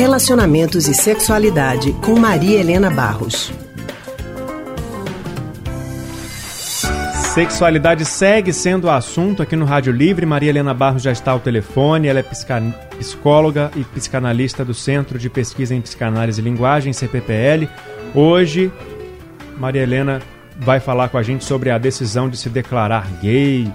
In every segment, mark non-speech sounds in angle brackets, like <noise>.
Relacionamentos e Sexualidade com Maria Helena Barros. Sexualidade segue sendo o assunto aqui no Rádio Livre. Maria Helena Barros já está ao telefone. Ela é psicóloga e psicanalista do Centro de Pesquisa em Psicanálise e Linguagem, CPPL. Hoje, Maria Helena vai falar com a gente sobre a decisão de se declarar gay,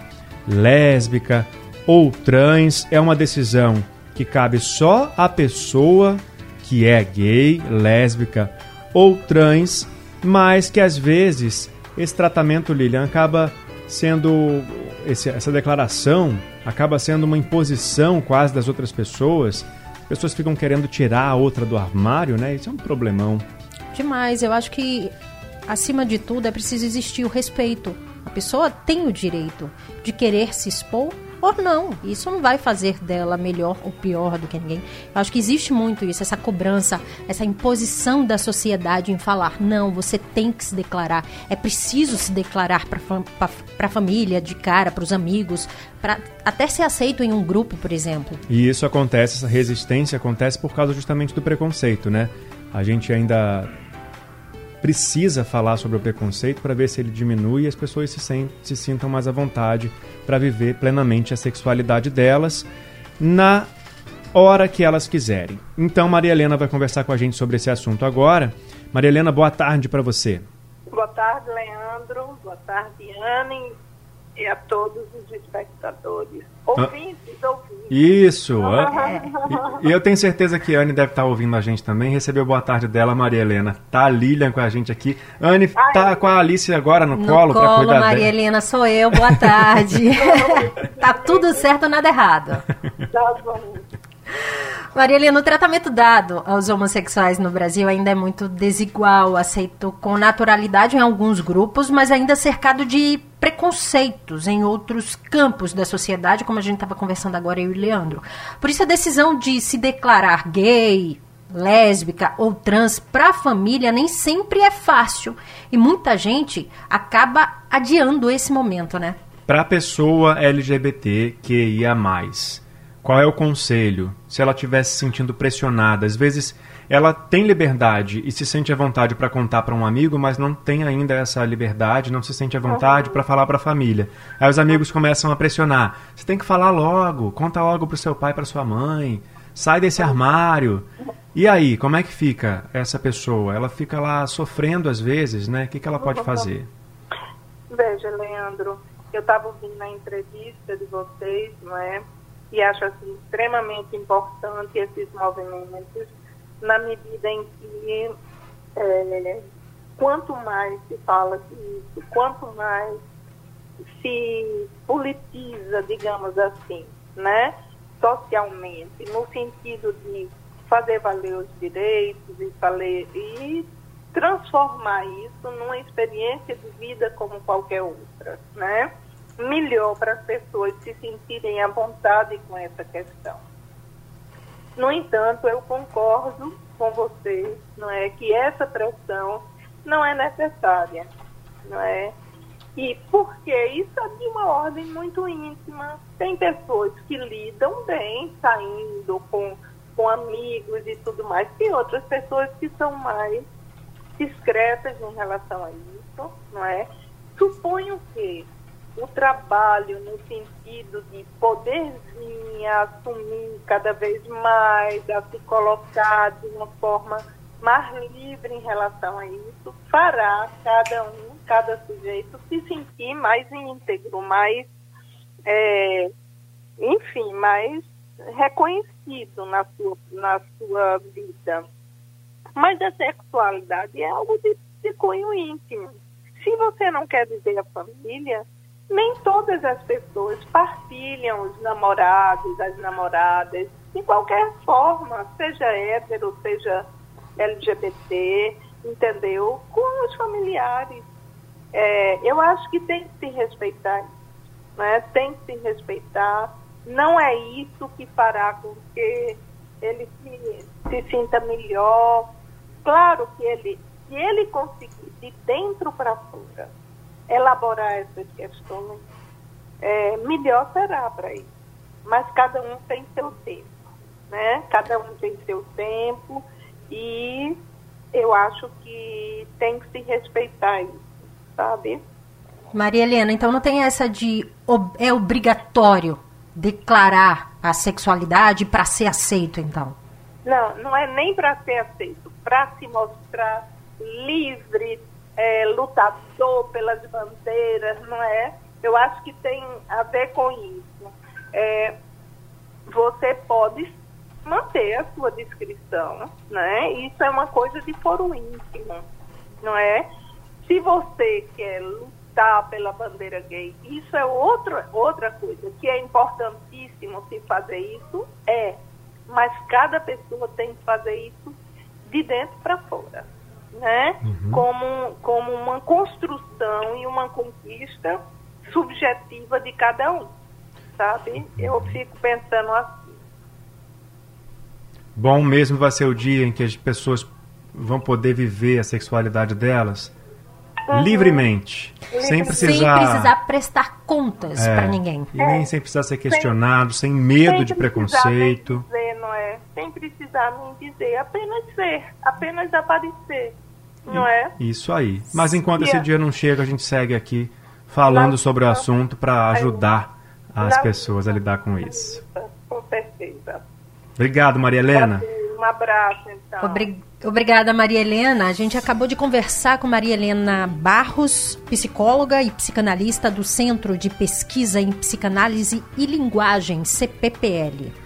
lésbica ou trans. É uma decisão que cabe só à pessoa que é gay, lésbica ou trans, mas que às vezes esse tratamento, Lilian, acaba sendo. Esse, essa declaração acaba sendo uma imposição quase das outras pessoas. As pessoas ficam querendo tirar a outra do armário, né? Isso é um problemão. Demais. Eu acho que, acima de tudo, é preciso existir o respeito. A pessoa tem o direito de querer se expor ou não. Isso não vai fazer dela melhor ou pior do que ninguém. Eu acho que existe muito isso, essa cobrança, essa imposição da sociedade em falar: não, você tem que se declarar. É preciso se declarar para a família, de cara, para os amigos, para até ser aceito em um grupo, por exemplo. E isso acontece, essa resistência acontece por causa justamente do preconceito, né? A gente ainda precisa falar sobre o preconceito para ver se ele diminui e as pessoas se, sentem, se sintam mais à vontade para viver plenamente a sexualidade delas na hora que elas quiserem. Então, Maria Helena vai conversar com a gente sobre esse assunto agora. Maria Helena, boa tarde para você. Boa tarde, Leandro. Boa tarde, Anne e a todos os espectadores. Ouvintes, ah, ouvintes. Isso. e, e, eu tenho certeza que a Anne deve estar ouvindo a gente também. Recebeu boa tarde dela, Maria Helena. Tá a Lilian com a gente aqui. Anne Ai, tá com a Alice agora no, no colo, colo para cuidar Maria dela. Helena, sou eu. Boa tarde. <laughs> tá tudo certo, nada errado. Tá bom. Maria Helena, o tratamento dado aos homossexuais no Brasil ainda é muito desigual, aceito com naturalidade em alguns grupos, mas ainda cercado de preconceitos em outros campos da sociedade, como a gente estava conversando agora eu e o Leandro. Por isso a decisão de se declarar gay, lésbica ou trans para a família nem sempre é fácil e muita gente acaba adiando esse momento, né? Para a pessoa LGBT que ia mais qual é o conselho? Se ela estiver se sentindo pressionada, às vezes ela tem liberdade e se sente à vontade para contar para um amigo, mas não tem ainda essa liberdade, não se sente à vontade para falar para a família. Aí os amigos começam a pressionar. Você tem que falar logo, conta logo para o seu pai, para sua mãe, sai desse armário. E aí, como é que fica essa pessoa? Ela fica lá sofrendo às vezes, né? O que, que ela pode fazer? Veja, Leandro, eu estava ouvindo na entrevista de vocês, não é? E acho assim, extremamente importante esses movimentos, na medida em que é, quanto mais se fala disso, quanto mais se politiza, digamos assim, né, socialmente, no sentido de fazer valer os direitos e, valer, e transformar isso numa experiência de vida como qualquer outra, né? Melhor para as pessoas se sentirem à vontade com essa questão. No entanto, eu concordo com você, não é, que essa pressão não é necessária, não é? E porque isso é de uma ordem muito íntima. Tem pessoas que lidam bem saindo com, com amigos e tudo mais, e outras pessoas que são mais discretas em relação a isso, não é? Suponho que o trabalho no sentido de poder assumir cada vez mais, a se colocar de uma forma mais livre em relação a isso, fará cada um, cada sujeito se sentir mais íntegro, mais, é, enfim, mais reconhecido na sua, na sua vida. Mas a sexualidade é algo de, de cunho íntimo. Se você não quer dizer a família, nem todas as pessoas partilham os namorados, as namoradas, de qualquer forma, seja hétero, seja LGBT, entendeu? Com os familiares. É, eu acho que tem que se respeitar né? tem que se respeitar. Não é isso que fará com que ele se, se sinta melhor. Claro que ele, se ele conseguir de dentro para fora elaborar essas questões, é, melhor será para isso. Mas cada um tem seu tempo. né? Cada um tem seu tempo e eu acho que tem que se respeitar isso, sabe? Maria Helena, então não tem essa de é obrigatório declarar a sexualidade para ser aceito, então? Não, não é nem para ser aceito, para se mostrar livre, é, lutador pelas bandeiras, não é? Eu acho que tem a ver com isso. É, você pode manter a sua descrição, né? Isso é uma coisa de foro íntimo, não é? Se você quer lutar pela bandeira gay, isso é outra, outra coisa que é importantíssimo se fazer isso, é. Mas cada pessoa tem que fazer isso de dentro para fora, né? Uhum. Como, como uma construção e uma conquista subjetiva de cada um, sabe? Eu fico pensando assim Bom mesmo vai ser o dia em que as pessoas vão poder viver a sexualidade delas uhum. livremente, sem precisar... sem precisar prestar contas é, para ninguém. E nem sem precisar ser questionado, sem, sem medo sem de preconceito. Dizer, não é? Sem precisar nem dizer, apenas ser, apenas aparecer, não é? Isso aí. Mas enquanto esse dia não chega, a gente segue aqui falando sobre o assunto para ajudar as pessoas a lidar com isso. Com certeza. Obrigado, Maria Helena. Um abraço, então. Obrig... Obrigada, Maria Helena. A gente acabou de conversar com Maria Helena Barros, psicóloga e psicanalista do Centro de Pesquisa em Psicanálise e Linguagem, CPPL.